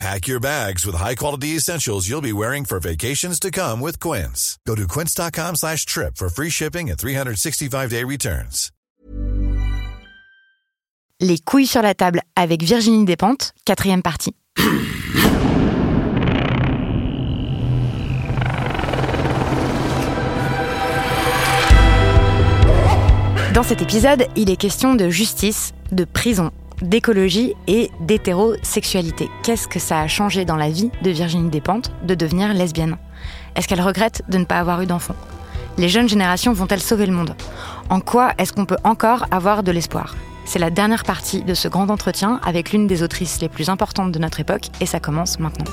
Pack your bags with high-quality essentials you'll be wearing for vacations to come with Quince. Go to quince.com slash trip for free shipping and 365-day returns. Les couilles sur la table avec Virginie Despentes, quatrième partie. Dans cet épisode, il est question de justice, de prison, d'écologie et d'hétérosexualité. Qu'est-ce que ça a changé dans la vie de Virginie Despentes de devenir lesbienne? Est-ce qu'elle regrette de ne pas avoir eu d'enfant Les jeunes générations vont-elles sauver le monde? En quoi est-ce qu'on peut encore avoir de l'espoir? C'est la dernière partie de ce grand entretien avec l'une des autrices les plus importantes de notre époque et ça commence maintenant.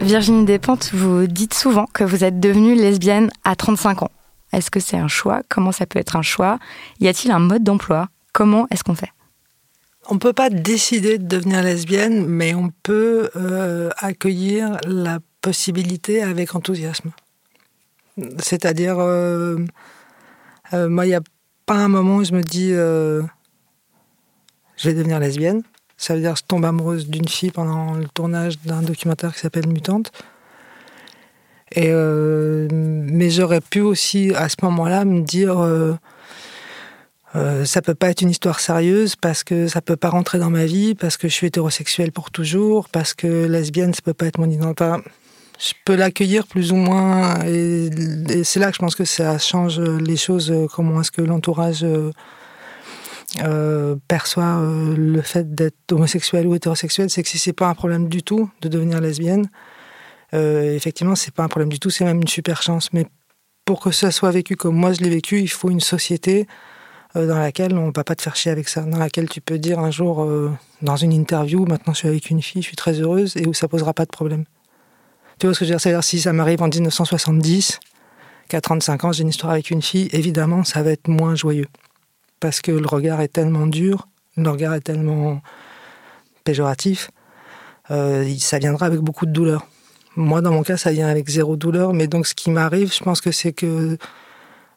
Virginie Despentes, vous dites souvent que vous êtes devenue lesbienne à 35 ans. Est-ce que c'est un choix? Comment ça peut être un choix? Y a-t-il un mode d'emploi? Comment est-ce qu'on fait? On ne peut pas décider de devenir lesbienne, mais on peut euh, accueillir la possibilité avec enthousiasme. C'est-à-dire, euh, euh, moi, il n'y a pas un moment où je me dis je vais devenir lesbienne. Ça veut dire je tombe amoureuse d'une fille pendant le tournage d'un documentaire qui s'appelle Mutante. Euh, mais j'aurais pu aussi à ce moment-là me dire euh, euh, ça peut pas être une histoire sérieuse parce que ça peut pas rentrer dans ma vie, parce que je suis hétérosexuelle pour toujours, parce que lesbienne ça peut pas être mon identité. je peux l'accueillir plus ou moins et, c'est là que je pense que ça change les choses. Comment est-ce que l'entourage euh, perçoit euh, le fait d'être homosexuel ou hétérosexuel, c'est que si c'est pas un problème du tout de devenir lesbienne, euh, effectivement, c'est pas un problème du tout, c'est même une super chance. Mais pour que ça soit vécu comme moi je l'ai vécu, il faut une société euh, dans laquelle on ne va pas te faire chier avec ça, dans laquelle tu peux dire un jour euh, dans une interview, maintenant je suis avec une fille, je suis très heureuse, et où ça posera pas de problème. Tu vois ce que je veux dire? C'est-à-dire si ça m'arrive en 1970, qu'à 35 ans j'ai une histoire avec une fille, évidemment ça va être moins joyeux parce que le regard est tellement dur, le regard est tellement péjoratif, euh, ça viendra avec beaucoup de douleur. Moi, dans mon cas, ça vient avec zéro douleur, mais donc ce qui m'arrive, je pense que c'est que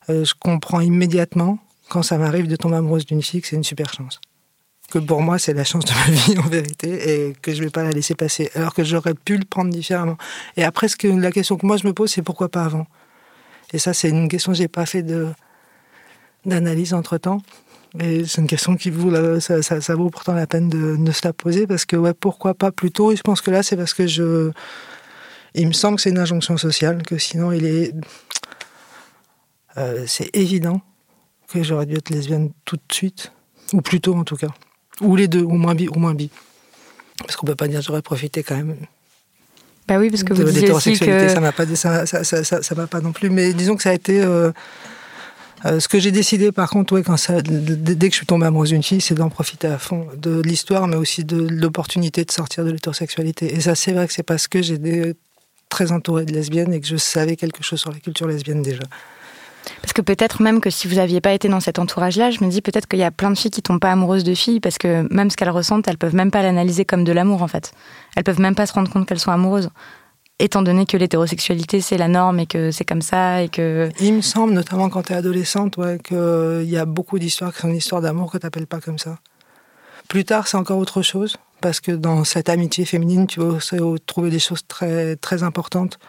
euh, je comprends immédiatement, quand ça m'arrive de tomber amoureuse d'une fille, que c'est une super chance. Que pour moi, c'est la chance de ma vie en vérité, et que je vais pas la laisser passer, alors que j'aurais pu le prendre différemment. Et après, ce que, la question que moi je me pose, c'est pourquoi pas avant? Et ça, c'est une question que j'ai pas fait de d'analyse entre temps. Et c'est une question qui vaut, ça, vaut pourtant la peine de, de, se la poser parce que ouais, pourquoi pas plus tôt? Et je pense que là, c'est parce que je, il me semble que c'est une injonction sociale, que sinon il est, euh, c'est évident que j'aurais dû être lesbienne tout de suite, ou plus tôt en tout cas, ou les deux, ou moins bi, ou moins bi, parce qu'on peut pas dire j'aurais profité quand même. Bah oui, parce que vous disiez aussi que ça m'a pas, ça, ça, ça, ça m'a pas non plus, mais disons que ça a été euh, euh, ce que j'ai décidé, par contre, ouais, quand ça, dès que je suis tombée amoureuse d'une fille, c'est d'en profiter à fond de l'histoire, mais aussi de l'opportunité de sortir de l'hétérosexualité. Et ça, c'est vrai que c'est parce que j'étais très entourée de lesbiennes et que je savais quelque chose sur la culture lesbienne déjà. Parce que peut-être même que si vous n'aviez pas été dans cet entourage-là, je me dis peut-être qu'il y a plein de filles qui tombent pas amoureuses de filles parce que même ce qu'elles ressentent, elles peuvent même pas l'analyser comme de l'amour en fait. Elles peuvent même pas se rendre compte qu'elles sont amoureuses étant donné que l'hétérosexualité c'est la norme et que c'est comme ça et que... Il me semble, notamment quand tu es adolescente, ouais, qu'il y a beaucoup d'histoires qui sont des histoires d'amour que tu n'appelles pas comme ça. Plus tard, c'est encore autre chose, parce que dans cette amitié féminine, tu vas trouver des choses très, très importantes.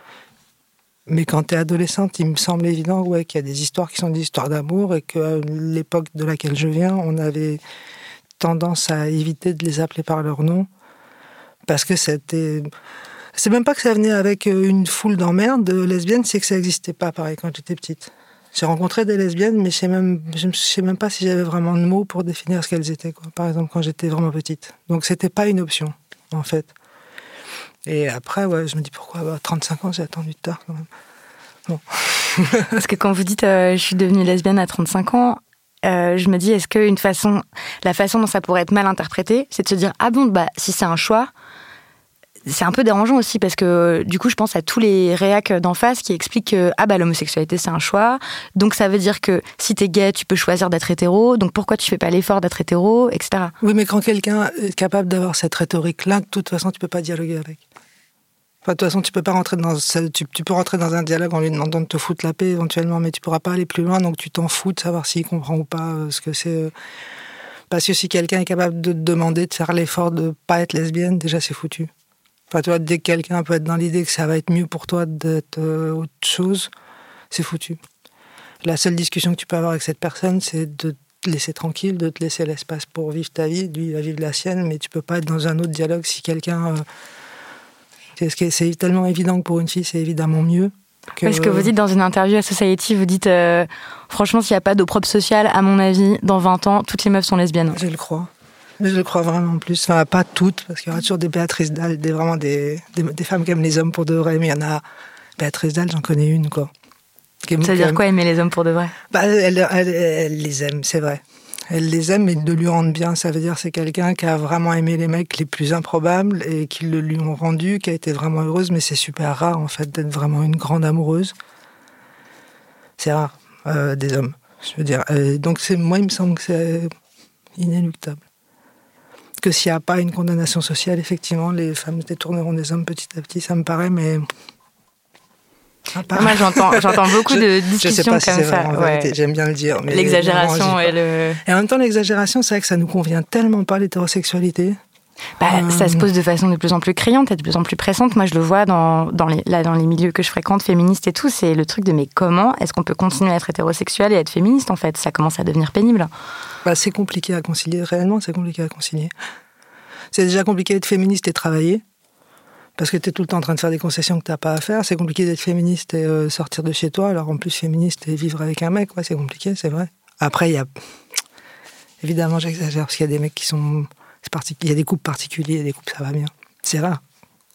Mais quand tu es adolescente, il me semble évident ouais, qu'il y a des histoires qui sont des histoires d'amour et que l'époque de laquelle je viens, on avait tendance à éviter de les appeler par leur nom, parce que c'était c'est même pas que ça venait avec euh, une foule d'emmerdes lesbiennes, c'est que ça n'existait pas pareil quand j'étais petite. J'ai rencontré des lesbiennes, mais je sais même, je sais même pas si j'avais vraiment de mots pour définir ce qu'elles étaient, quoi. Par exemple, quand j'étais vraiment petite. Donc, c'était pas une option, en fait. Et après, ouais, je me dis pourquoi, bah, 35 ans, j'ai attendu tard, quand même. Bon. Parce que quand vous dites, euh, je suis devenue lesbienne à 35 ans, euh, je me dis, est-ce qu'une façon, la façon dont ça pourrait être mal interprété, c'est de se dire, ah bon, bah, si c'est un choix, c'est un peu dérangeant aussi parce que du coup, je pense à tous les réacs d'en face qui expliquent que ah bah l'homosexualité c'est un choix, donc ça veut dire que si t'es gay, tu peux choisir d'être hétéro, donc pourquoi tu fais pas l'effort d'être hétéro, etc. Oui, mais quand quelqu'un est capable d'avoir cette rhétorique-là, de toute façon, tu peux pas dialoguer avec. Enfin, de toute façon, tu peux pas rentrer dans tu, tu, peux rentrer dans un dialogue en lui demandant de te foutre la paix éventuellement, mais tu pourras pas aller plus loin, donc tu t'en fous de savoir s'il comprend ou pas euh, ce que c'est. Euh. Parce que si quelqu'un est capable de te demander de faire l'effort de pas être lesbienne, déjà c'est foutu. Enfin, tu vois, dès que quelqu'un peut être dans l'idée que ça va être mieux pour toi d'être euh, autre chose, c'est foutu. La seule discussion que tu peux avoir avec cette personne, c'est de te laisser tranquille, de te laisser l'espace pour vivre ta vie, lui il va vivre la sienne, mais tu peux pas être dans un autre dialogue si quelqu'un. Euh... C'est tellement évident que pour une fille, c'est évidemment mieux. Que... Parce que vous dites dans une interview à Society, vous dites euh, franchement, s'il n'y a pas d'opprobre social, à mon avis, dans 20 ans, toutes les meufs sont lesbiennes. Je le crois. Je le crois vraiment plus. Enfin, pas toutes, parce qu'il y aura toujours des Béatrice Dalle, des, vraiment des, des, femmes qui aiment les hommes pour de vrai, mais il y en a. Béatrice Dalle, j'en connais une, quoi. Ça veut dire quoi aimer les hommes pour de vrai? Bah, elle, elle, les aime, c'est vrai. Elle les aime, mais de lui rendre bien. Ça veut dire c'est quelqu'un qui a vraiment aimé les mecs les plus improbables et qui le lui ont rendu, qui a été vraiment heureuse, mais c'est super rare, en fait, d'être vraiment une grande amoureuse. C'est rare, euh, des hommes, je veux dire. donc, moi, il me semble que c'est inéluctable que s'il n'y a pas une condamnation sociale, effectivement, les femmes détourneront des hommes petit à petit, ça me paraît, mais. Moi, j'entends, j'entends beaucoup de discussions comme ça. J'aime bien le dire. L'exagération et le. Et en même temps, l'exagération, c'est vrai que ça nous convient tellement pas l'hétérosexualité. Bah, Ça se pose de façon de plus en plus criante et de plus en plus pressante. Moi, je le vois dans, dans, les, là, dans les milieux que je fréquente, féministes et tout. C'est le truc de mais comment est-ce qu'on peut continuer à être hétérosexuel et être féministe en fait? Ça commence à devenir pénible. Bah, c'est compliqué à concilier. Réellement, c'est compliqué à concilier. C'est déjà compliqué d'être féministe et travailler. Parce que tu es tout le temps en train de faire des concessions que tu pas à faire. C'est compliqué d'être féministe et euh, sortir de chez toi. Alors en plus, féministe et vivre avec un mec, ouais, c'est compliqué, c'est vrai. Après, il y a. Évidemment, j'exagère parce qu'il y a des mecs qui sont il y a des couples particuliers, il y a des couples ça va bien. C'est rare.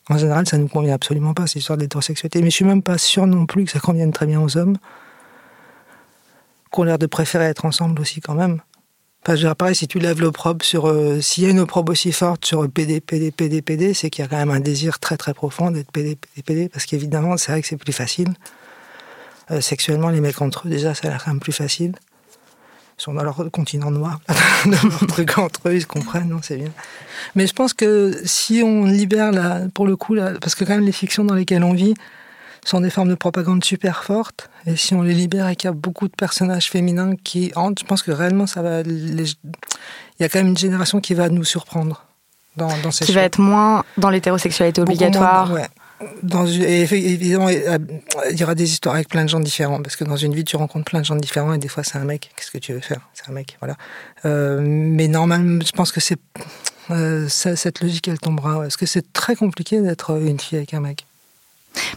En général, ça ne nous convient absolument pas, cette histoire d'hétérosexualité. Mais je suis même pas sûr non plus que ça convienne très bien aux hommes, qui ont l'air de préférer être ensemble aussi quand même. Enfin, je dirais pareil, si tu lèves l'opprobre sur... Euh, s'il y a une opprobre aussi forte sur PD, PD, PD, PD, c'est qu'il y a quand même un désir très très profond d'être PD, PD, PD, parce qu'évidemment, c'est vrai que c'est plus facile. Euh, sexuellement, les mecs entre eux, déjà, ça a l'air quand même plus facile sont dans leur continent noir, truc entre eux, ils se comprennent, non, c'est bien. Mais je pense que si on libère, là, pour le coup, là, parce que quand même les fictions dans lesquelles on vit sont des formes de propagande super fortes, et si on les libère et qu'il y a beaucoup de personnages féminins qui entrent, je pense que réellement, ça va. Il y a quand même une génération qui va nous surprendre. Dans, dans ces qui va être moins dans l'hétérosexualité obligatoire. ouais. Dans évidemment, euh, il y aura des histoires avec plein de gens différents, parce que dans une vie, tu rencontres plein de gens différents, et des fois, c'est un mec. Qu'est-ce que tu veux faire? C'est un mec, voilà. Euh, mais normalement, je pense que c'est euh, cette logique, elle tombera. Est-ce que c'est très compliqué d'être une fille avec un mec?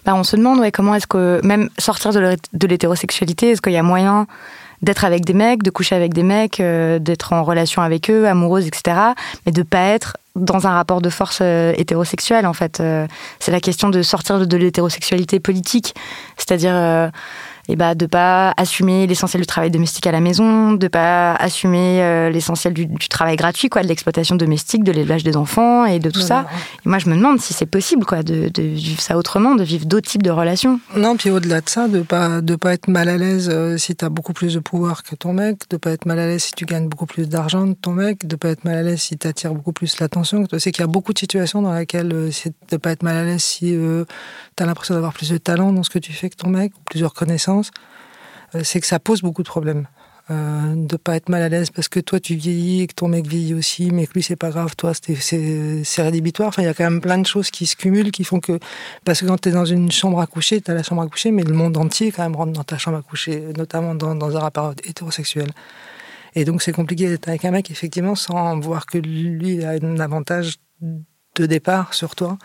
Bah, on se demande comment est-ce que même sortir de l'hétérosexualité, est-ce qu'il y a moyen d'être avec des mecs, de coucher avec des mecs, euh, d'être en relation avec eux, amoureuse, etc. Mais de pas être dans un rapport de force euh, hétérosexuel, en fait. Euh, c'est la question de sortir de, l'hétérosexualité politique. C'est-à-dire et bah, de pas assumer l'essentiel du travail domestique à la maison, de pas assumer euh, l'essentiel du, travail gratuit, quoi, de l'exploitation domestique, de l'élevage des enfants et de tout ça. Et moi, je me demande si c'est possible, quoi, de, vivre ça autrement, de vivre d'autres types de relations. Non, puis au-delà de ça, de pas de pas être mal à l'aise euh, si tu as beaucoup plus de pouvoir que ton mec, de pas être mal à l'aise si tu gagnes beaucoup plus d'argent que ton mec, de pas être mal à l'aise si tu attires beaucoup plus l'attention. C'est qu'il y a beaucoup de situations dans lesquelles euh, c'est de pas être mal à l'aise si tu l'impression d'avoir plus de talent dans ce que tu fais que ton mec, ou plus de reconnaissance, euh, c'est que ça pose beaucoup de problèmes. Euh, de pas être mal à l'aise parce que toi tu vieillis et que ton mec vieillit aussi, mais que lui c'est pas grave, toi c'est rédhibitoire. Enfin, il y a quand même plein de choses qui se cumulent qui font que. Parce que quand tu es dans une chambre à coucher, tu as la chambre à coucher, mais le monde entier quand même rentre dans ta chambre à coucher, notamment dans un rapport hétérosexuel. Et donc c'est compliqué d'être avec un mec, effectivement, sans voir que lui a un avantage de départ sur toi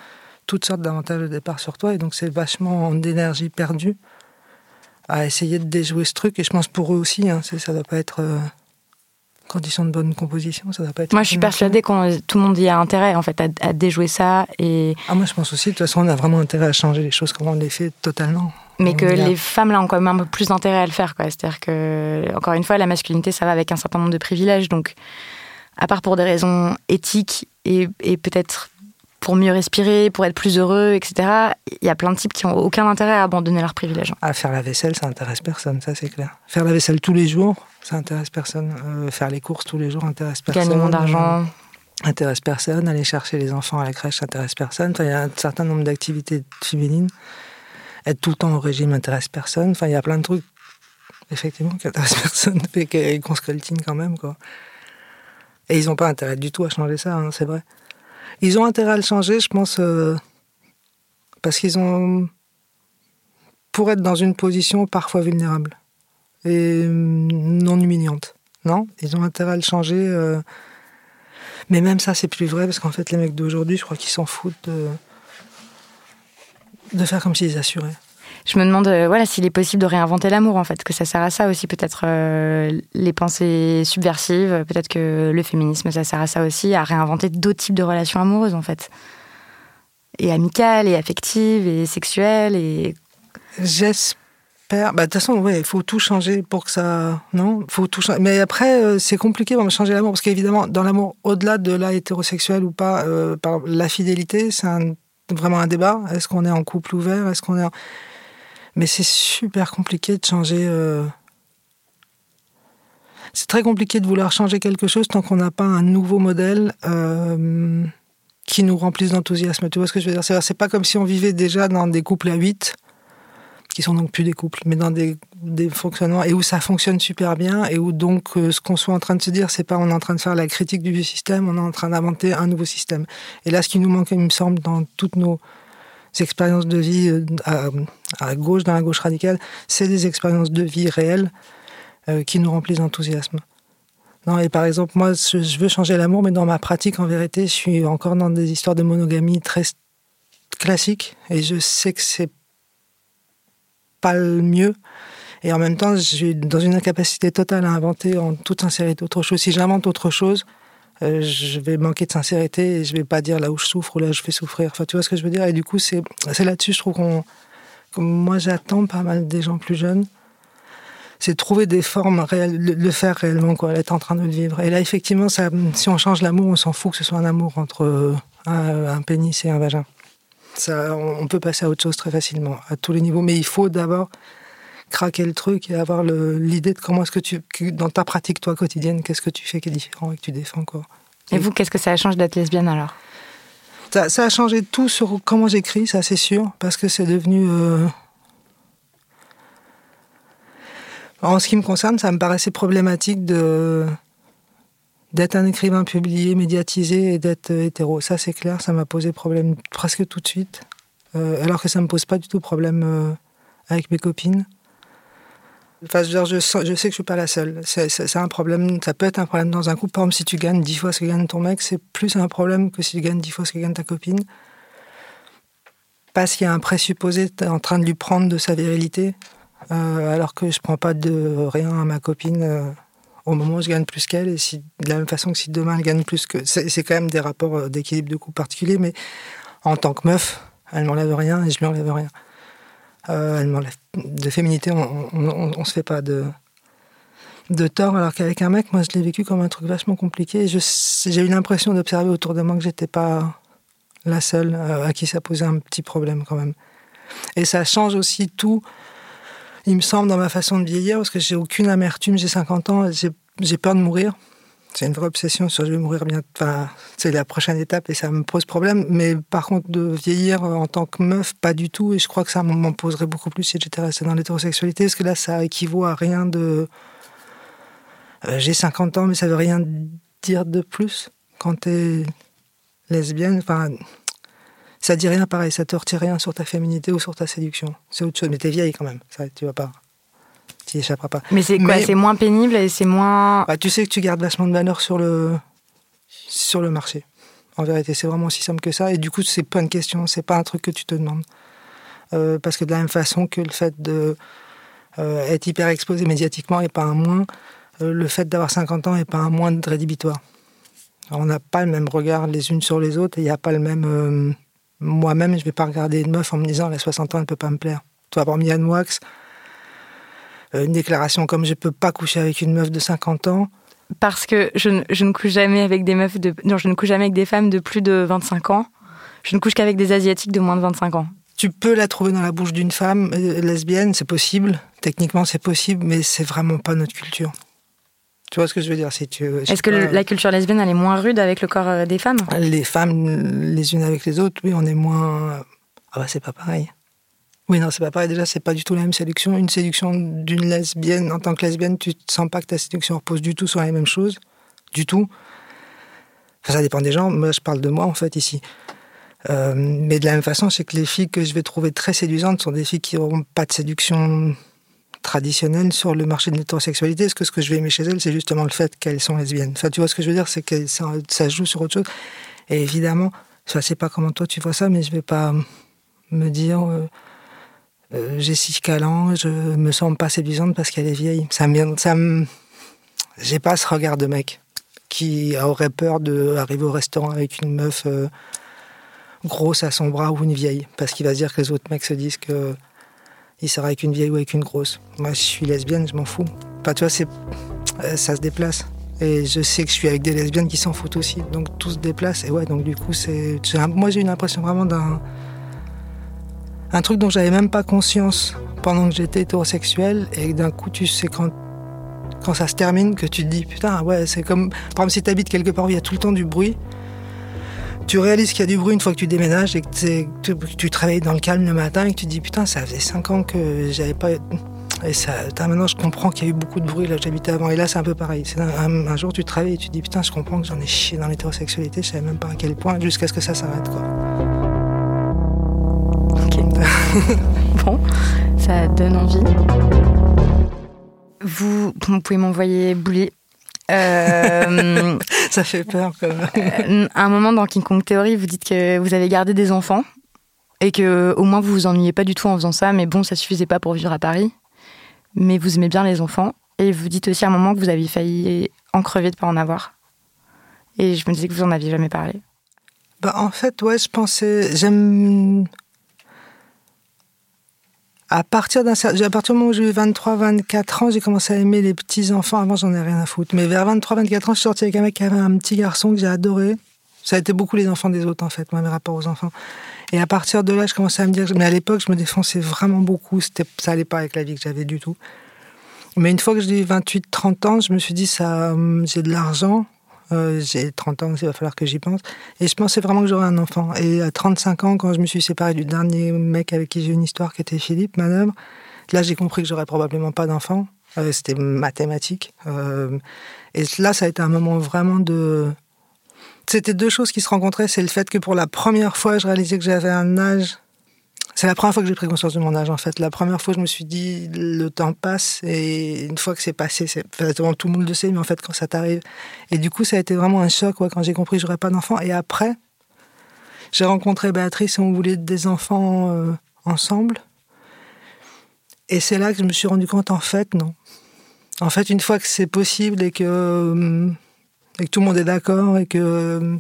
toutes sortes d'avantages de départ sur toi, et donc c'est vachement d'énergie perdue à essayer de déjouer ce truc. Et je pense pour eux aussi, hein, ça ne doit pas être euh, condition de bonne composition, ça doit pas être. Moi, je suis persuadée que tout le monde y a intérêt en fait à, déjouer ça et. Ah moi, je pense aussi. De toute façon, on a vraiment intérêt à changer les choses comme on les fait totalement. Mais que les femmes là ont quand même un peu plus d'intérêt à le faire, quoi. C'est-à-dire que encore une fois, la masculinité, ça va avec un certain nombre de privilèges, donc à part pour des raisons éthiques et, et peut-être pour mieux respirer, pour être plus heureux, etc. Il y a plein de types qui ont aucun intérêt à abandonner leurs privilèges. À faire la vaisselle, ça intéresse personne, ça c'est clair. Faire la vaisselle tous les jours, ça intéresse personne. Euh, faire les courses tous les jours intéresse personne. Gagner moins d'argent. Euh, intéresse personne. Aller chercher les enfants à la crèche intéresse personne. il y a un certain nombre d'activités féminines. Être tout le temps au régime intéresse personne. Enfin, il y a plein de trucs, effectivement, qui intéressent personne, et qu'on se coltine quand même, quoi. Et ils n'ont pas intérêt du tout à changer ça, hein, c'est vrai. Ils ont intérêt à le changer, je pense, euh, parce qu'ils ont. pour être dans une position parfois vulnérable et non humiliante. Non Ils ont intérêt à le changer. Euh, mais même ça, c'est plus vrai, parce qu'en fait, les mecs d'aujourd'hui, je crois qu'ils s'en foutent de, de faire comme s'ils assuraient je me demande euh, voilà s'il est possible de réinventer l'amour en fait que ça sert à ça aussi peut-être euh, les pensées subversives peut-être que le féminisme ça sert à ça aussi à réinventer d'autres types de relations amoureuses en fait. Et amicales et affectives et sexuelles et j'espère. Bah, de toute façon il faut tout changer pour que ça non? Faut tout changer. Mais après euh, c'est compliqué de changer l'amour parce qu'évidemment dans l'amour au-delà de la ou pas par la fidélité c'est vraiment un débat. Est-ce qu'on est en couple ouvert? Est-ce qu'on est mais c'est super compliqué de changer. Euh, c'est très compliqué de vouloir changer quelque chose tant qu'on n'a pas un nouveau modèle euh, qui nous remplisse d'enthousiasme. Tu vois ce que je veux dire? C'est pas comme si on vivait déjà dans des couples à 8, qui sont donc plus des couples, mais dans des, fonctionnements, et où ça fonctionne super bien, et où donc euh, ce qu'on soit en train de se dire, c'est pas on est en train de faire la critique du vieux système, on est en train d'inventer un nouveau système. Et là, ce qui nous manque, il me semble, dans toutes nos expériences de vie euh, à, gauche, dans la gauche radicale, c'est des expériences de vie réelles euh, qui nous remplissent d'enthousiasme. Non, et par exemple, moi, je veux changer l'amour, mais dans ma pratique, en vérité, je suis encore dans des histoires de monogamie très classiques, et je sais que c'est pas le mieux. Et en même temps, je suis dans une incapacité totale à inventer en toute sincérité autre chose. Si j'invente autre chose, euh, je vais manquer de sincérité et je vais pas dire là où je souffre ou là où je fais souffrir. Enfin, tu vois ce que je veux dire? Et du coup, c'est là-dessus, je trouve qu'on. Moi, j'attends pas mal des gens plus jeunes. C'est trouver des formes réelles, le, faire réellement, quoi, être en train de le vivre. Et là, effectivement, si on change l'amour, on s'en fout que ce soit un amour entre euh, un, un pénis et un vagin. Ça, on peut passer à autre chose très facilement, à tous les niveaux. Mais il faut d'abord craquer le truc et avoir l'idée de comment est-ce que tu, dans ta pratique toi quotidienne, qu'est-ce que tu fais qui est différent et que tu défends quoi. Et, vous, qu'est-ce que ça a changé d'être lesbienne alors? Ça, a changé tout sur comment j'écris, ça c'est sûr, parce que c'est devenu. Euh, en ce qui me concerne, ça me paraissait problématique de d'être un écrivain publié, médiatisé et d'être hétéro. Ça c'est clair, ça m'a posé problème presque tout de suite, euh, alors que ça me pose pas du tout problème euh, avec mes copines. Enfin, je, je, sais que je suis pas la seule. C'est un problème. Ça peut être un problème dans un couple. Par exemple, si tu gagnes dix fois ce que gagne ton mec, c'est plus un problème que si tu gagnes dix fois ce que gagne ta copine. Parce qu'il y a un présupposé en train de lui prendre de sa virilité, euh, alors que je prends pas de rien à ma copine euh, au moment où je gagne plus qu'elle. Et de la même façon que si demain elle gagne plus que. C'est quand même des rapports euh, d'équilibre de couple particuliers, mais en tant que meuf, elle m'enlève rien et je lui enlève rien. Euh, de féminité, on, on, se fait pas de, de tort, alors qu'avec un mec, moi, je l'ai vécu comme un truc vachement compliqué. J'ai eu l'impression d'observer autour de moi que j'étais pas la seule euh, à qui ça posait un petit problème quand même. Et ça change aussi tout, il me semble, dans ma façon de vieillir, parce que j'ai aucune amertume, j'ai 50 ans, j'ai peur de mourir c'est une vraie obsession sur je vais mourir bien. Enfin, c'est la prochaine étape et ça me pose problème. Mais par contre, de vieillir en tant que meuf, pas du tout. Et je crois que ça m'en poserait beaucoup plus si j'étais restée dans l'hétérosexualité. Parce que là, ça équivaut à rien de. Euh, j'ai 50 ans, mais ça veut rien dire de plus quand t'es lesbienne. Enfin, ça dit rien pareil. Ça te retire rien sur ta féminité ou sur ta séduction. C'est autre chose. Mais t'es vieille quand même. Ça, tu vas pas tu échapperas pas. Mais c'est quoi C'est moins pénible et c'est moins. Bah, tu sais que tu gardes vachement de valeur sur le, sur le marché. En vérité, c'est vraiment aussi simple que ça. Et du coup, c'est pas une question, c'est pas un truc que tu te demandes. Euh, parce que de la même façon que le fait de euh, être hyper exposé médiatiquement n'est pas un moins, euh, le fait d'avoir 50 ans n'est pas un moins de rédhibitoire. on n'a pas le même regard les unes sur les autres et il n'y a pas le même. Moi-même, je vais pas regarder une meuf en me disant, elle a 60 ans, elle peut pas me plaire. Toi, par Yann Wax, euh, une déclaration comme je peux pas coucher avec une meuf de 50 ans. Parce que je, ne couche jamais avec des meufs de. Non, je ne couche jamais avec des femmes de plus de 25 ans. Je ne couche qu'avec des Asiatiques de moins de 25 ans. Tu peux la trouver dans la bouche d'une femme euh, lesbienne, c'est possible. Techniquement, c'est possible, mais c'est vraiment pas notre culture. Tu vois ce que je veux dire si tu. Est-ce que la culture lesbienne elle est moins rude avec le corps euh, des femmes? Les femmes, les unes avec les autres, oui, on est moins. Ah bah c'est pas pareil. Oui, non, c'est pas pareil. Déjà, c'est pas du tout la même séduction. Une séduction d'une lesbienne, en tant que lesbienne, tu sens pas que ta séduction repose du tout sur la même chose. Du tout. Enfin, ça dépend des gens. Moi, je parle de moi, en fait, ici. Euh, mais de la même façon, c'est que les filles que je vais trouver très séduisantes sont des filles qui n'auront pas de séduction traditionnelle sur le marché de l'hétérosexualité. Est-ce que ce que je vais aimer chez elles, c'est justement le fait qu'elles sont lesbiennes Enfin, tu vois ce que je veux dire? C'est que ça, joue sur autre chose. Et évidemment, je ne sais pas comment toi tu vois ça, mais je vais pas me dire... Euh, euh, Jessica Lange, je me sens pas séduisante parce qu'elle est vieille. Ça me, ça j'ai pas ce regard de mec qui aurait peur d'arriver au restaurant avec une meuf euh, grosse à son bras ou une vieille, parce qu'il va se dire que les autres mecs se disent que il sera avec une vieille ou avec une grosse. Moi, je suis lesbienne, je m'en fous. Pas, tu vois, c'est, euh, ça se déplace. Et je sais que je suis avec des lesbiennes qui s'en foutent aussi. Donc tout se déplace. Et ouais, donc du coup, c'est, moi j'ai une impression vraiment d'un un truc dont j'avais même pas conscience pendant que j'étais hétérosexuel et d'un coup tu sais quand quand ça se termine que tu te dis putain ouais c'est comme par exemple si tu habites quelque part où il y a tout le temps du bruit tu réalises qu'il y a du bruit une fois que tu déménages et que tu, travailles dans le calme le matin et que tu te dis putain ça faisait 5 ans que j'avais pas et ça maintenant je comprends qu'il y a eu beaucoup de bruit là où j'habitais avant et là c'est un peu pareil. C'est un, jour tu travailles et tu te dis putain je comprends que j'en ai chié dans l'hétérosexualité je savais même pas à quel point jusqu'à ce que ça s'arrête quoi bon, ça donne envie. Vous, pouvez m'envoyer bouler. Euh, ça fait peur quand même. Euh, à un moment dans King Kong Theory, vous dites que vous avez gardé des enfants et que au moins vous vous ennuyez pas du tout en faisant ça, mais bon, ça suffisait pas pour vivre à Paris. Mais vous aimez bien les enfants et vous dites aussi à un moment que vous aviez failli en crever de pas en avoir. Et je me disais que vous en aviez jamais parlé. Bah en fait, ouais, je pensais, j'aime à partir d'un à partir du moment où j'ai eu 23, 24 ans, j'ai commencé à aimer les petits enfants. Avant, j'en ai rien à foutre. Mais vers 23, 24 ans, je suis sortie avec un mec qui avait un petit garçon que j'ai adoré. Ça a été beaucoup les enfants des autres, en fait, moi, mes rapports aux enfants. Et à partir de là, je commençais à me dire, mais à l'époque, je me défonçais vraiment beaucoup. Ça allait pas avec la vie que j'avais du tout. Mais une fois que j'ai eu 28, 30 ans, je me suis dit, ça, hum, j'ai de l'argent, euh, j'ai 30 ans, il va falloir que j'y pense. Et je pensais vraiment que j'aurais un enfant. Et à 35 ans, quand je me suis séparée du dernier mec avec qui j'ai une histoire, qui était Philippe Manœuvre, là j'ai compris que j'aurais probablement pas d'enfant. Euh, c'était mathématique. Euh, et là, ça a été un moment vraiment de... C'était deux choses qui se rencontraient. C'est le fait que pour la première fois, je réalisais que j'avais un âge c'est la première fois que j'ai pris conscience de mon âge, en fait. La première fois, je me suis dit, le temps passe, et une fois que c'est passé, c'est, tout le monde le sait, mais en fait, quand ça t'arrive. Et du coup, ça a été vraiment un choc, quand j'ai compris que j'aurais pas d'enfants. Et après, j'ai rencontré Béatrice et on voulait des enfants euh, ensemble. Et c'est là que je me suis rendu compte, en fait, non. En fait, une fois que c'est possible et que, euh, et que tout le monde est d'accord et que euh,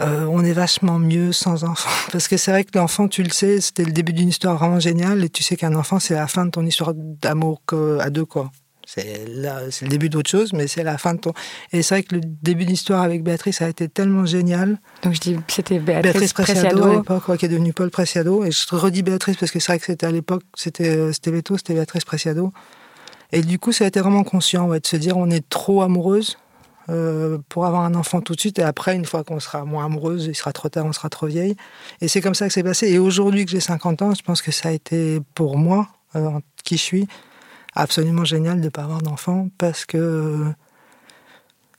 euh, on est vachement mieux sans enfant. Parce que c'est vrai que l'enfant, tu le sais, c'était le début d'une histoire vraiment géniale, et tu sais qu'un enfant, c'est la fin de ton histoire d'amour à deux, quoi. C'est le début d'autre chose, mais c'est la fin de ton. Et c'est vrai que le début d'histoire avec Béatrice a été tellement génial. Donc je dis, c'était Béatrice, Preciado, à l'époque, qui est devenue Paul Preciado. Et je redis Béatrice parce que c'est vrai que c'était à l'époque, c'était euh, c'était Beto, c'était Béatrice Preciado. Et du coup, ça a été vraiment conscient de se dire, on est trop amoureuse euh, pour avoir un enfant tout de suite. Et après, une fois qu'on sera moins amoureuse, il sera trop tard, on sera trop vieille. Et c'est comme ça que c'est passé. Et aujourd'hui que j'ai 50 ans, je pense que ça a été pour moi, euh, qui je suis, absolument génial de ne pas avoir d'enfant parce que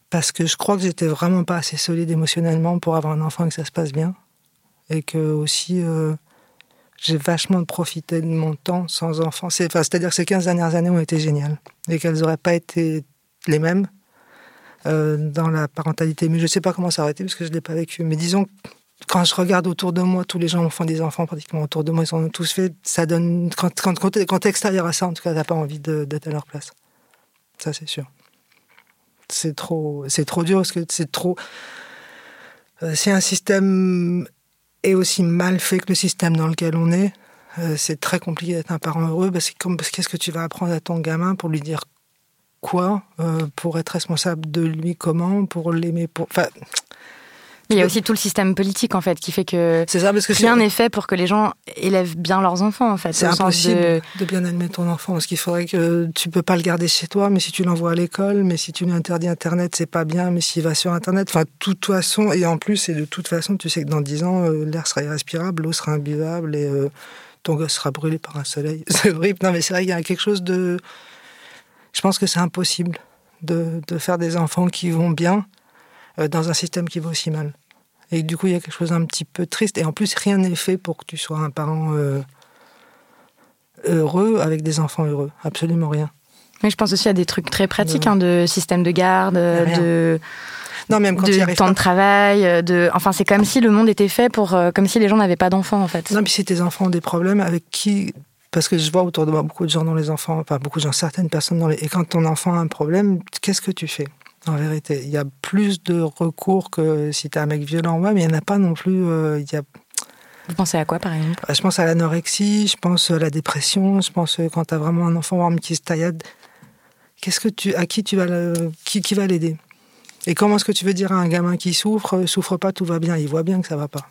parce que je crois que j'étais vraiment pas assez solide émotionnellement pour avoir un enfant et que ça se passe bien. Et que aussi, euh, j'ai vachement profité de mon temps sans enfant. C'est-à-dire que ces 15 dernières années ont été géniales et qu'elles n'auraient pas été les mêmes euh, dans la parentalité. Mais je ne sais pas comment été parce que je ne l'ai pas vécu. Mais disons, quand je regarde autour de moi, tous les gens font des enfants pratiquement autour de moi, ils en ont tous fait. Ça donne, quand, quand, quand, extérieur à ça, en tout cas, tu n'as pas envie d'être à leur place. Ça, c'est sûr. C'est trop, c'est trop dur parce que c'est trop. Euh, si un système est aussi mal fait que le système dans lequel on est, euh, c'est très compliqué d'être un parent heureux parce que qu'est-ce que tu vas apprendre à ton gamin pour lui dire quoi euh, pour être responsable de lui comment pour l'aimer pour enfin Il y a aussi tout le système politique en fait qui fait que, ça, parce que rien n'est fait pour que les gens élèvent bien leurs enfants en fait. C'est impossible de... bien admettre ton enfant parce qu'il faudrait que tu peux pas le garder chez toi, mais si tu l'envoies à l'école, mais si tu lui interdis Internet, c'est pas bien, mais s'il va sur Internet, enfin, de toute façon, et en plus, et de toute façon, tu sais que dans 10 ans, euh, l'air sera irrespirable, l'eau sera imbuvable et euh, ton gosse sera brûlé par un soleil. C'est horrible. Non, mais c'est vrai qu'il y a quelque chose de. Je pense que c'est impossible de, de, faire des enfants qui vont bien euh, dans un système qui va aussi mal. Et du coup, il y a quelque chose d'un petit peu triste. Et en plus, rien n'est fait pour que tu sois un parent heureux avec des enfants heureux. Absolument rien. Mais je pense aussi à des trucs très pratiques, hein, de système de garde, de. Non, même quand de temps de travail, de. Enfin, c'est comme si le monde était fait pour, euh, comme si les gens n'avaient pas d'enfants en fait. Non, puis si tes enfants ont des problèmes, avec qui Parce que je vois autour de moi beaucoup de gens dont les enfants, enfin beaucoup de gens, certaines personnes dans les. Et quand ton enfant a un problème, qu'est-ce que tu fais En vérité, il y a plus de recours que si tu as un mec violent, ouais, mais il n'y en a pas non plus. Euh, il y a vous pensez à quoi, par exemple? Bah, Je pense à l'anorexie, je pense à la dépression, je pense quand tu as vraiment un enfant qui se taillade. Qu'est-ce que tu, à qui tu vas, qui, qui va l'aider? Et comment est-ce que tu veux dire à un gamin qui souffre, euh, souffre pas, tout va bien? Il voit bien que ça va pas.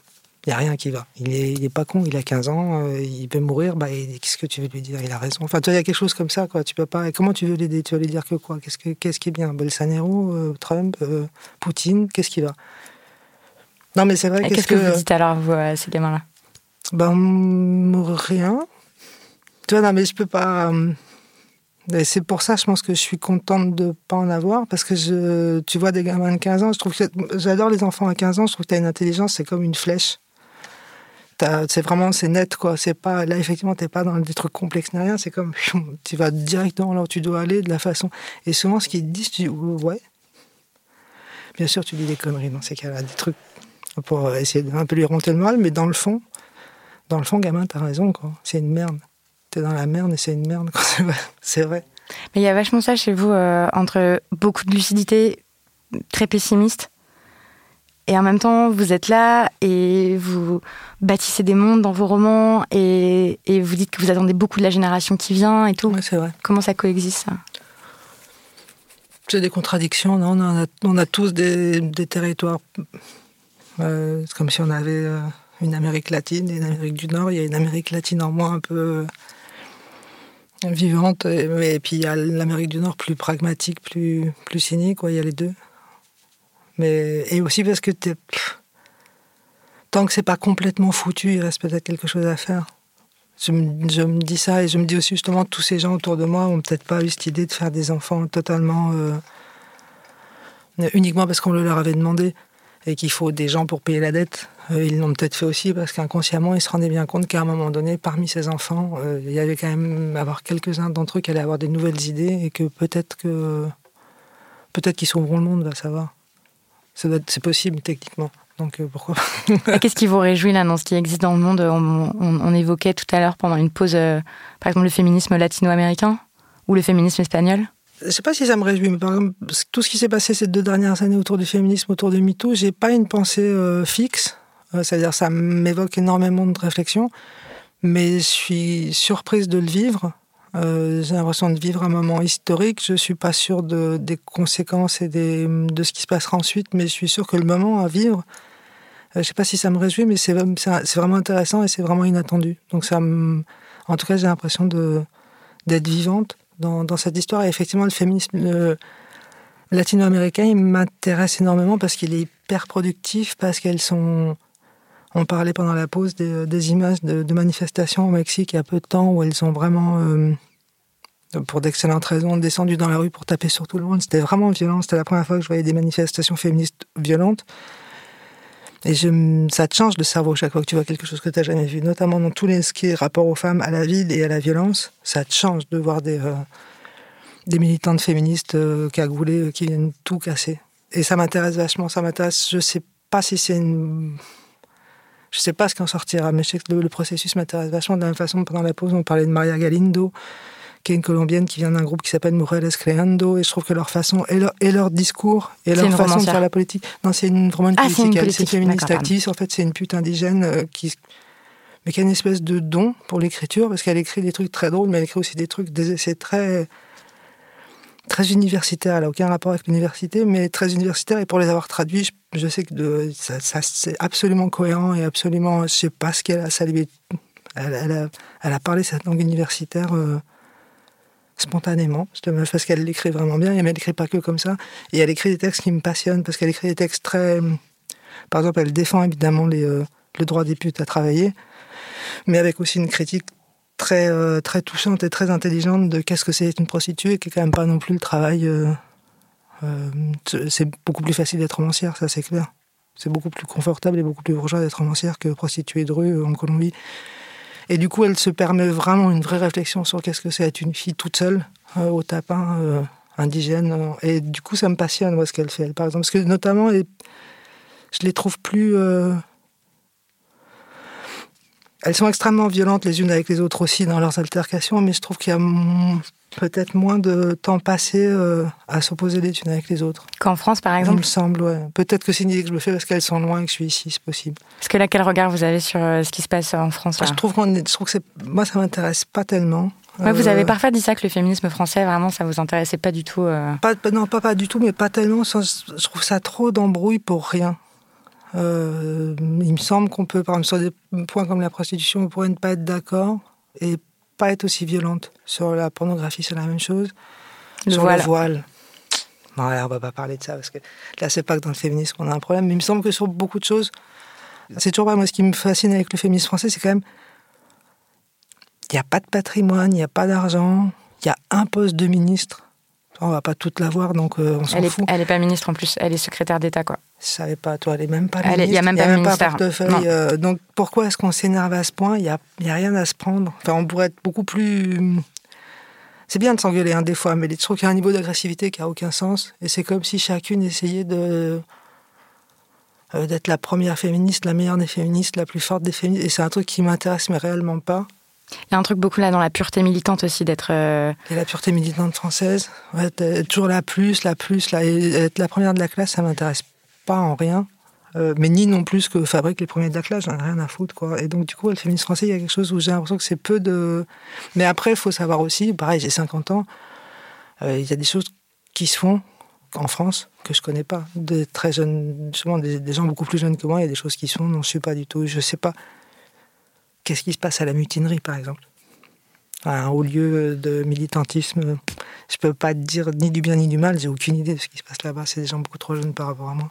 Il n'y a rien qui va. Il est, il est pas con, il a 15 ans, euh, il veut mourir, bah, qu'est-ce que tu veux lui dire? Il a raison. Enfin, il y a quelque chose comme ça, quoi. Tu peux pas. Et comment tu veux l'aider? Tu vas lui dire que quoi? Qu'est-ce, que, qu'est-ce qui est bien? Bolsonaro, euh, Trump, Poutine, qu'est-ce qui va? Non, mais c'est vrai. Qu'est-ce, que, vous dites alors, vous, à ces gamins-là? Ben, rien. Tu vois, non, mais je peux pas c'est pour ça, je pense que je suis contente de ne pas en avoir, parce que je, tu vois des gamins de 15 ans, je trouve que j'adore les enfants à 15 ans, je trouve que tu as une intelligence, c'est comme une flèche. C'est vraiment, c'est net, quoi. C'est pas, là, effectivement, t'es pas dans des trucs complexes ni rien, c'est comme, tu vas directement là où tu dois aller, de la façon. Et souvent, ce qu'ils disent, tu dis, ouais. Bien sûr, tu dis des conneries dans ces cas-là, des trucs pour essayer de peu lui remonter le moral, mais dans le fond, dans le fond, gamin, t'as raison, quoi. C'est une merde t'es dans la merde et c'est une merde. c'est vrai. Mais il y a vachement ça chez vous, euh, entre beaucoup de lucidité, très pessimiste, et en même temps, vous êtes là et vous bâtissez des mondes dans vos romans et, et vous dites que vous attendez beaucoup de la génération qui vient et tout. Oui, c'est vrai. Comment ça coexiste, ça? C'est des contradictions, non? On a, on a tous des, des territoires. Euh, c'est comme si on avait euh, une Amérique latine et une Amérique du Nord. Il y a une Amérique latine en moins un peu vivante. Et, puis il y a l'Amérique du Nord plus pragmatique, plus, plus cynique, quoi. il y a les deux. Et aussi parce que tant que c'est pas complètement foutu, il reste peut-être quelque chose à faire. Je me, je me, dis ça et je me dis aussi justement tous ces gens autour de moi ont peut-être pas eu cette idée de faire des enfants totalement euh, uniquement parce qu'on le leur avait demandé et qu'il faut des gens pour payer la dette. Euh, ils l'ont peut-être fait aussi parce qu'inconsciemment, ils se rendaient bien compte qu'à un moment donné, parmi ces enfants, euh, il y avait quand même avoir quelques-uns d'entre eux qui allaient avoir des nouvelles idées et que peut-être que peut-être qu'ils sauveront le monde, va savoir. C'est possible techniquement. Donc euh, pourquoi Qu'est-ce qui vous réjouit là dans ce qui existe dans le monde? On, on, évoquait tout à l'heure pendant une pause, par exemple, le féminisme latino-américain ou le féminisme espagnol je sais pas si ça me réjouit, mais par exemple, tout ce qui s'est passé ces deux dernières années autour du féminisme, autour de MeToo, j'ai pas une pensée euh, fixe. Euh, c'est-à-dire, ça m'évoque énormément de réflexions, mais je suis surprise de le vivre. Euh, j'ai l'impression de vivre un moment historique. Je suis pas sûre de, des conséquences et de ce qui se passera ensuite, mais je suis sûre que le moment à vivre, je sais pas si ça me réjouit, mais c'est vraiment intéressant et c'est vraiment inattendu. Donc en tout cas, j'ai l'impression d'être vivante dans, cette histoire. Et effectivement, le féminisme latino-américain, m'intéresse énormément parce qu'il est hyper productif, parce qu'elles sont... On parlait pendant la pause des, images de, manifestations au Mexique il y a peu de temps où elles ont vraiment, euh, pour d'excellentes raisons, descendu dans la rue pour taper sur tout le monde. C'était vraiment violent. C'était la première fois que je voyais des manifestations féministes violentes. Et ça te change le cerveau chaque fois que tu vois quelque chose que tu n'as jamais vu, notamment dans tous les ce rapport aux femmes, à la ville et à la violence. Ça te change de voir des, euh, militantes féministes euh, cagoulées euh, qui viennent tout casser. Et ça m'intéresse vachement, ça m'intéresse. Je sais pas si c'est une. Je sais pas ce qu'en sortira, mais je sais que le, le processus m'intéresse vachement. De la même façon, pendant la pause, on parlait de Maria Galindo, qui est une Colombienne qui vient d'un groupe qui s'appelle Mujeres Creando, et je trouve que leur façon, et leur, et leur discours, et leur façon de faire la politique. Non, c'est une, vraiment une ah, politique, c'est une, féministe activiste, en fait, c'est une pute indigène euh, qui mais qui a une espèce de don pour l'écriture, parce qu'elle écrit des trucs très drôles, mais elle écrit aussi des trucs, c'est très, très universitaire. Elle n'a aucun rapport avec l'université, mais très universitaire. Et pour les avoir traduits, je, sais que ça, c'est absolument cohérent et absolument. Je sais pas ce qu'elle a. A, elle, a, parlé cette langue universitaire. Euh, spontanément, parce qu'elle l'écrit vraiment bien, mais elle n'écrit pas que comme ça. Et elle écrit des textes qui me passionnent, parce qu'elle écrit des textes très... Par exemple, elle défend évidemment les, euh, le droit des putes à travailler, mais avec aussi une critique très, euh, très touchante et très intelligente de qu'est-ce que c'est une prostituée, qui est quand même pas non plus le travail. Euh, euh, c'est beaucoup plus facile d'être romancière, ça c'est clair. C'est beaucoup plus confortable et beaucoup plus bourgeois d'être romancière que prostituée de rue en Colombie. Et du coup, elle se permet vraiment une vraie réflexion sur qu'est-ce que c'est être une fille toute seule au tapin indigène. Et du coup, ça me passionne, moi, ce qu'elle fait, par exemple. Parce que notamment, je les trouve plus elles sont extrêmement violentes les unes avec les autres aussi dans leurs altercations, mais je trouve qu'il y a peut-être moins de temps passé euh, à s'opposer les unes avec les autres. Qu'en France, par exemple Il me semble, ouais. Peut-être que c'est une idée que je me fais parce qu'elles sont loin et que je suis ici, c'est possible. Parce que là, quel regard vous avez sur euh, ce qui se passe en France Je trouve, qu'on je trouve que c'est... moi, ça m'intéresse pas tellement. Ouais, vous avez euh, parfois dit ça, que le féminisme français, vraiment, ça vous intéressait pas du tout pas, Non, pas, pas du tout, mais pas tellement. Je trouve ça trop d'embrouille pour rien. Euh, il me semble qu'on peut, par exemple, sur des points comme la prostitution, on pourrait ne pas être d'accord et pas être aussi violente. Sur la pornographie, c'est la même chose. sur le voile. Bon, on va pas parler de ça parce que là, c'est pas que dans le féminisme qu'on a un problème, mais il me semble que sur beaucoup de choses, c'est toujours pas moi ce qui me fascine avec le féminisme français, c'est quand même il n'y a pas de patrimoine, il n'y a pas d'argent, il y a un poste de ministre on va pas toute la voir, donc euh, on s'en fout. elle est pas ministre en plus, elle est secrétaire d'État, quoi. Je savais pas, toi, elle est même pas ministre. Il n'y a même pas de ministère. portefeuille. Euh, donc pourquoi est-ce qu'on s'énerve à ce point? Il n'y a, y a rien à se prendre. Enfin, on pourrait être beaucoup plus. C'est bien de s'engueuler hein, des fois, mais je trouve qu'il y a un niveau d'agressivité qui a aucun sens. Et c'est comme si chacune essayait de euh, d'être la première féministe, la meilleure des féministes, la plus forte des féministes. Et c'est un truc qui m'intéresse, mais réellement pas. Il y a un truc beaucoup là dans la pureté militante aussi d'être. Euh... la pureté militante française. Ouais, toujours la plus, la plus, la, être la première de la classe, ça m'intéresse pas en rien. Euh, mais ni non plus que fabrique les premiers de j'en ai rien à foutre, quoi. Et donc, du coup, le féminisme français, il y a quelque chose où j'ai l'impression que c'est peu de. Mais après, il faut savoir aussi, pareil, j'ai 50 ans, euh, il y a des choses qui se font en France que je connais pas. Des très jeunes, souvent des, gens beaucoup plus jeunes que moi, il y a des choses qui se font dont je suis pas du tout. Je sais pas Qu'est-ce qui se passe à la mutinerie, par exemple Un haut lieu de militantisme, je peux pas dire ni du bien ni du mal, j'ai aucune idée de ce qui se passe là-bas. C'est des gens beaucoup trop jeunes par rapport à moi.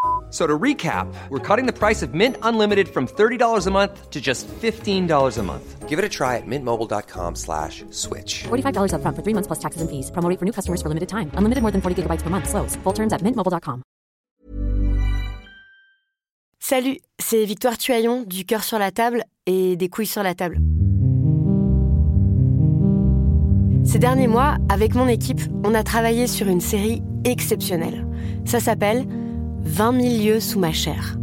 So to recap, we're cutting the price of Mint Unlimited from $30 a month to just $15 a month. Give it a try at mintmobile.com slash switch. $45 up front for three months plus taxes and fees. Promoting for new customers for limited time. Unlimited more than 40 gigabytes per month. Slows. Full terms at mintmobile.com. Salut, c'est Victoire Tuaillon du Cœur sur la table et des couilles sur la table. Ces derniers mois, avec mon équipe, on a travaillé sur une série exceptionnelle. Ça s'appelle 20 000 lieux sous ma chair.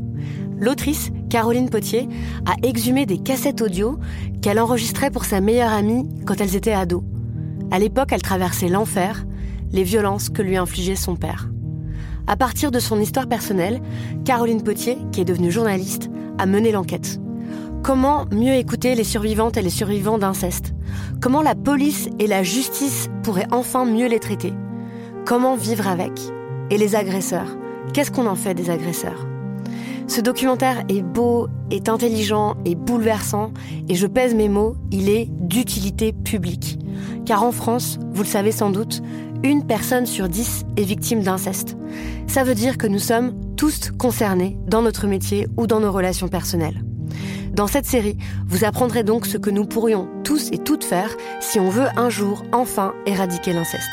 L'autrice, Caroline Potier, a exhumé des cassettes audio qu'elle enregistrait pour sa meilleure amie quand elles étaient ados. À l'époque, elle traversait l'enfer, les violences que lui infligeait son père. À partir de son histoire personnelle, Caroline Potier, qui est devenue journaliste, a mené l'enquête. Comment mieux écouter les survivantes et les survivants d'inceste? Comment la police et la justice pourraient enfin mieux les traiter? Comment vivre avec? Et les agresseurs? Qu'est-ce qu'on en fait des agresseurs? Ce documentaire est beau, est intelligent, et bouleversant, et je pèse mes mots, il est d'utilité publique. Car en France, vous le savez sans doute, une personne sur dix est victime d'inceste. Ça veut dire que nous sommes tous concernés dans notre métier ou dans nos relations personnelles. Dans cette série, vous apprendrez donc ce que nous pourrions tous et toutes faire si on veut un jour enfin éradiquer l'inceste.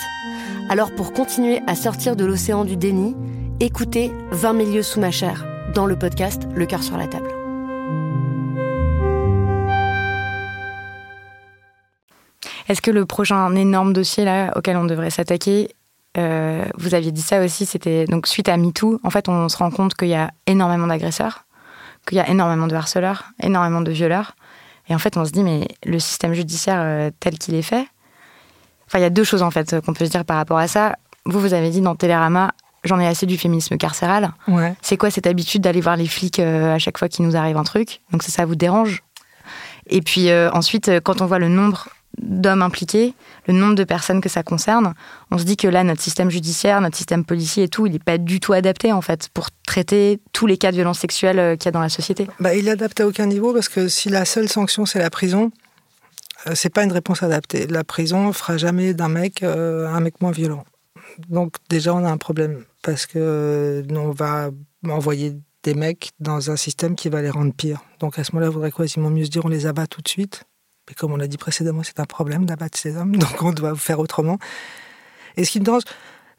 Alors pour continuer à sortir de l'océan du déni, écoutez 20 milieux sous ma chair dans le podcast Le cœur sur la table. Est-ce que le prochain énorme dossier auquel on devrait s'attaquer, euh, vous aviez dit ça aussi, c'était donc suite à MeToo, en fait on se rend compte qu'il y a énormément d'agresseurs, qu'il y a énormément de harceleurs, énormément de violeurs. Et en fait on se dit mais le système judiciaire euh, tel qu'il est fait, enfin il y a deux choses en fait qu'on peut se dire par rapport à ça. Vous, vous avez dit dans Télérama, j'en ai assez du féminisme carcéral. Ouais. C'est quoi cette habitude d'aller voir les flics euh, à chaque fois qu'il nous arrive un truc? Donc ça, ça vous dérange? Et puis euh, ensuite, euh, quand on voit le nombre d'hommes impliqués, le nombre de personnes que ça concerne, on se dit que là, notre système judiciaire, notre système policier et tout, il n'est pas du tout adapté en fait pour traiter tous les cas de violence sexuelle qu'il y a dans la société. Bah, il est adapté à aucun niveau parce que si la seule sanction c'est la prison, c'est pas une réponse adaptée. La prison fera jamais d'un mec euh, un mec moins violent. Donc déjà on a un problème parce que euh, on va envoyer des mecs dans un système qui va les rendre pires. Donc à ce moment-là, il faudrait quasiment mieux se dire on les abat tout de suite. Mais comme on l'a dit précédemment, c'est un problème d'abattre ces hommes, donc on doit faire autrement. Et ce qui me dérange,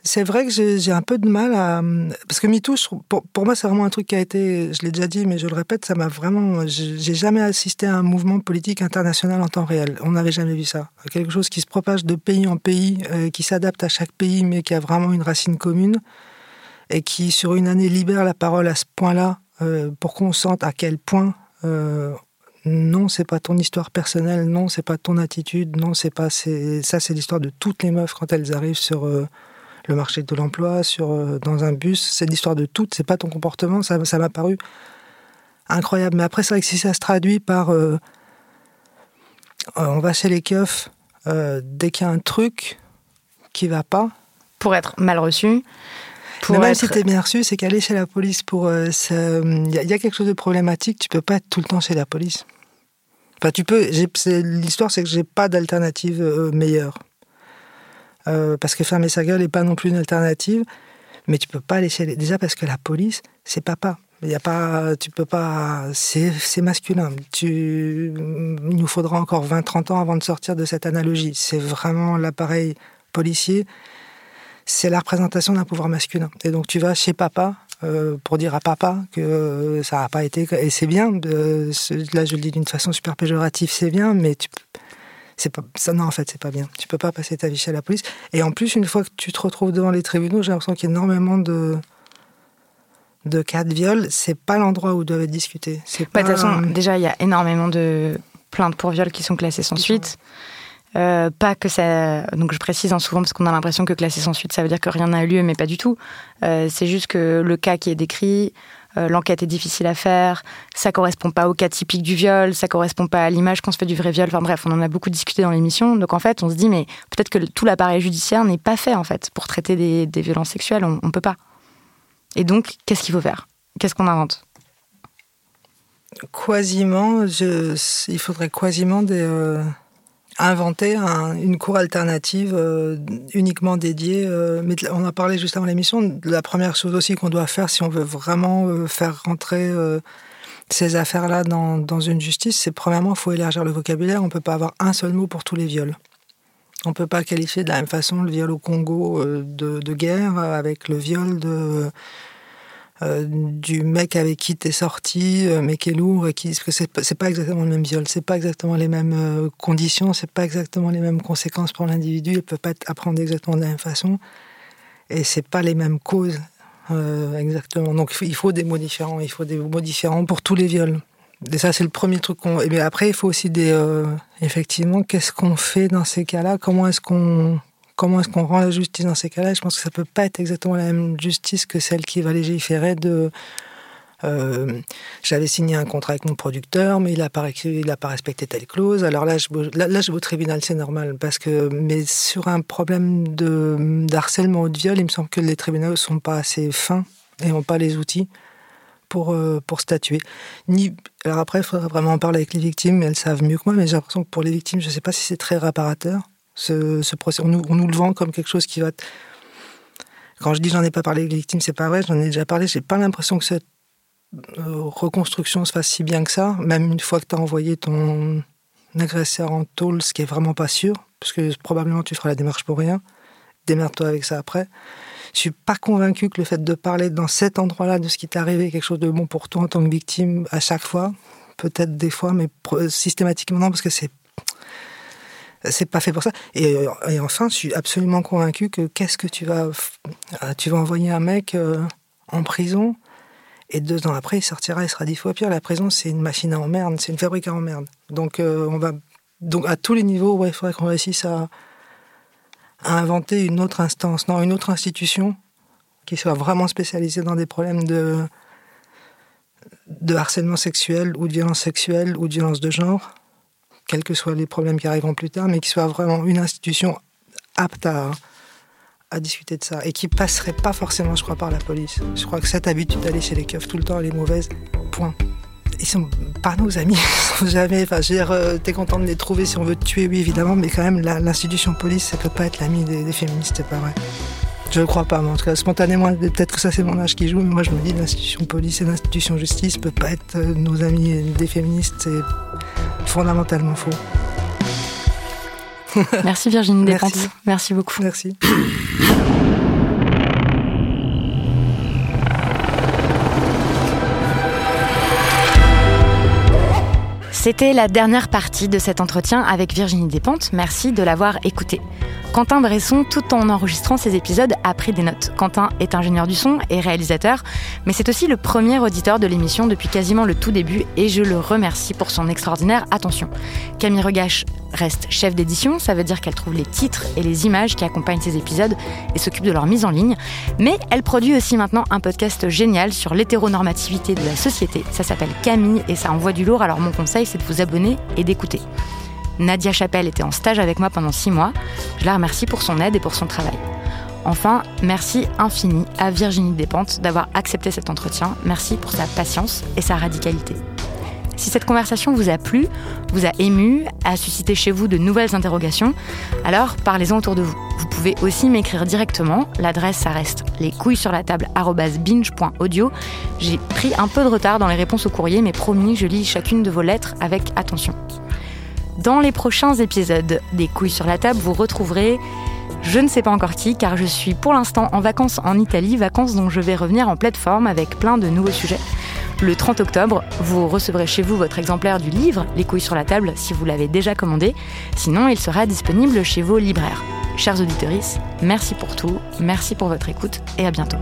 c'est vrai que j'ai un peu de mal à. Parce que MeToo, pour, pour moi, c'est vraiment un truc qui a été. Je l'ai déjà dit, mais je le répète, ça m'a vraiment. J'ai jamais assisté à un mouvement politique international en temps réel. On n'avait jamais vu ça. Quelque chose qui se propage de pays en pays, euh, qui s'adapte à chaque pays, mais qui a vraiment une racine commune, et qui, sur une année, libère la parole à ce point-là, euh, pour qu'on sente à quel point. euh, non, c'est pas ton histoire personnelle, non, c'est pas ton attitude, non, c'est pas. Ça, c'est l'histoire de toutes les meufs quand elles arrivent sur. euh, le marché de l'emploi, dans un bus, c'est l'histoire de toutes, c'est pas ton comportement, ça ça m'a paru incroyable. Mais après, c'est vrai que si ça se traduit par on va chez les keufs dès qu'il y a un truc qui va pas, Pour être mal reçu, pour mais même être... si t'es bien reçu, c'est qu'aller chez la police pour euh, il y, a- il y a quelque chose de problématique, tu peux pas être tout le temps chez la police. Enfin, tu peux. L'histoire, c'est que j'ai pas d'alternative euh, meilleure. Euh, parce que fermer sa gueule n'est pas non plus une alternative. Mais tu peux pas aller chez les... Déjà parce que la police, c'est papa. Il y a pas, tu peux pas, c'est c'est masculin. Tu, il nous faudra encore 20-30 ans avant de sortir de cette analogie. C'est vraiment l'appareil policier, c'est la représentation d'un pouvoir masculin. Et donc tu vas chez papa euh, pour dire à papa que euh, ça n'a pas été, et c'est bien. euh, là, je le dis d'une façon super péjorative, c'est bien, mais tu, c'est pas ça. Non, en fait, c'est pas bien. Tu peux pas passer ta vie chez la police. Et en plus, une fois que tu te retrouves devant les tribunaux, j'ai l'impression qu'il y a énormément de de cas de viol, c'est pas l'endroit où doivent être discutés. C'est Bah, pas. De toute façon, déjà, il y a énormément de plaintes pour viol qui sont classées sans suite. Euh, pas que ça. Donc, je précise hein, souvent parce qu'on a l'impression que classé sans suite, ça veut dire que rien n'a eu lieu, mais pas du tout. Euh, c'est juste que le cas qui est décrit, euh, l'enquête est difficile à faire, ça correspond pas au cas typique du viol, ça correspond pas à l'image qu'on se fait du vrai viol. Enfin bref, on en a beaucoup discuté dans l'émission. Donc en fait, on se dit, mais peut-être que tout l'appareil judiciaire n'est pas fait en fait pour traiter des, violences sexuelles. On, on peut pas. Et donc, qu'est-ce qu'il faut faire? Qu'est-ce qu'on invente? Quasiment, je, il faudrait quasiment des, inventer un- une cour alternative euh, uniquement dédiée. euh, mais on a parlé juste avant l'émission. La première chose aussi qu'on doit faire si on veut vraiment euh, faire rentrer ces affaires-là dans, dans une justice, c'est premièrement, il faut élargir le vocabulaire. On peut pas avoir un seul mot pour tous les viols. On peut pas qualifier de la même façon le viol au Congo de guerre avec le viol de euh, du mec avec qui t'es sorti, euh, mais qui est lourd, et qui, parce que c'est pas, exactement le même viol, c'est pas exactement les mêmes euh, conditions, c'est pas exactement les mêmes conséquences pour l'individu, il peut pas apprendre exactement de la même façon, et c'est pas les mêmes causes euh, exactement. Donc il faut, il faut des mots différents, il faut des mots différents pour tous les viols. Et ça, c'est le premier truc qu'on. Et bien après, il faut aussi des. euh, effectivement, qu'est-ce qu'on fait dans ces cas-là? Comment est-ce qu'on comment est-ce qu'on rend la justice dans ces cas-là Je pense que ça peut pas être exactement la même justice que celle qui va légiférer de. euh, J'avais signé un contrat avec mon producteur, mais il n'a pas, a pas respecté telle clause. Alors là, je, là, vais au tribunal, c'est normal, parce que mais sur un problème de d'harcèlement ou de viol, il me semble que les tribunaux sont pas assez fins et n'ont pas les outils pour euh, pour statuer. Ni alors après, il faudrait vraiment en parler avec les victimes, elles savent mieux que moi, mais j'ai l'impression que pour les victimes, je ne sais pas si c'est très réparateur ce, ce procès. On nous, le vend comme quelque chose qui va. Quand je dis j'en ai pas parlé avec les victimes, c'est pas vrai. J'en ai déjà parlé. J'ai pas l'impression que c'est reconstruction se fasse si bien que ça, même une fois que tu as envoyé ton agresseur en tôle, ce qui est vraiment pas sûr, parce que probablement tu feras la démarche pour rien. Démerde-toi avec ça après. Je suis pas convaincu que le fait de parler dans cet endroit-là de ce qui t'est arrivé, quelque chose de bon pour toi en tant que victime à chaque fois, peut-être des fois, mais systématiquement non, parce que c'est c'est pas fait pour ça. Et, enfin, je suis absolument convaincu que qu'est-ce que tu vas, tu vas envoyer un mec euh, en prison et deux ans après, il sortira, il sera dix fois pire. La prison, c'est une machine à emmerde, c'est une fabrique à emmerde. Donc, euh, on va, donc à tous les niveaux, il faudrait qu'on réussisse à, à inventer une autre instance, non, une autre institution qui soit vraiment spécialisée dans des problèmes de, de harcèlement sexuel ou de violence sexuelle ou de violence de genre, quels que soient les problèmes qui arriveront plus tard, mais qui soit vraiment une institution apte à, discuter de ça et qui passerait pas forcément, je crois, par la police. Je crois que cette habitude d'aller chez les keufs tout le temps, elle est mauvaise. Point. Ils sont pas nos amis, ils sont jamais. Enfin, je veux dire, euh, t'es content de les trouver si on veut te tuer, oui, évidemment, mais quand même, l'institution police, ça peut pas être l'ami des, féministes, c'est pas vrai. Je ne crois pas, mais en tout cas, spontanément, peut-être que ça c'est mon âge qui joue, mais moi je me dis l'institution police et l'institution justice peut pas être euh, nos amis des féministes, c'est fondamentalement faux. Merci Virginie Despentes. Merci beaucoup. Merci. C'était la dernière partie de cet entretien avec Virginie Despentes. Merci de l'avoir écouté. Quentin Bresson, tout en enregistrant ses épisodes, a pris des notes. Quentin est ingénieur du son et réalisateur, mais c'est aussi le premier auditeur de l'émission depuis quasiment le tout début et je le remercie pour son extraordinaire attention. Camille Regache reste chef d'édition, ça veut dire qu'elle trouve les titres et les images qui accompagnent ces épisodes et s'occupe de leur mise en ligne, mais elle produit aussi maintenant un podcast génial sur l'hétéronormativité de la société. Ça s'appelle Camille et ça envoie du lourd, alors mon conseil de vous abonner et d'écouter. Nadia Chapelle était en stage avec moi pendant six mois. Je la remercie pour son aide et pour son travail. Enfin, merci infini à Virginie Despentes d'avoir accepté cet entretien. Merci pour sa patience et sa radicalité. Si cette conversation vous a plu, vous a ému, a suscité chez vous de nouvelles interrogations, alors parlez-en autour de vous. Vous pouvez aussi m'écrire directement. L'adresse, ça reste les couilles sur la table binge.audio. J'ai pris un peu de retard dans les réponses au courrier, mais promis, je lis chacune de vos lettres avec attention. Dans les prochains épisodes des couilles sur la table, vous retrouverez je ne sais pas encore qui, car je suis pour l'instant en vacances en Italie, vacances dont je vais revenir en plateforme avec plein de nouveaux sujets. Le 30 octobre, vous recevrez chez vous votre exemplaire du livre Les couilles sur la table si vous l'avez déjà commandé. Sinon, il sera disponible chez vos libraires. Chers auditeurs, merci pour tout, merci pour votre écoute et à bientôt.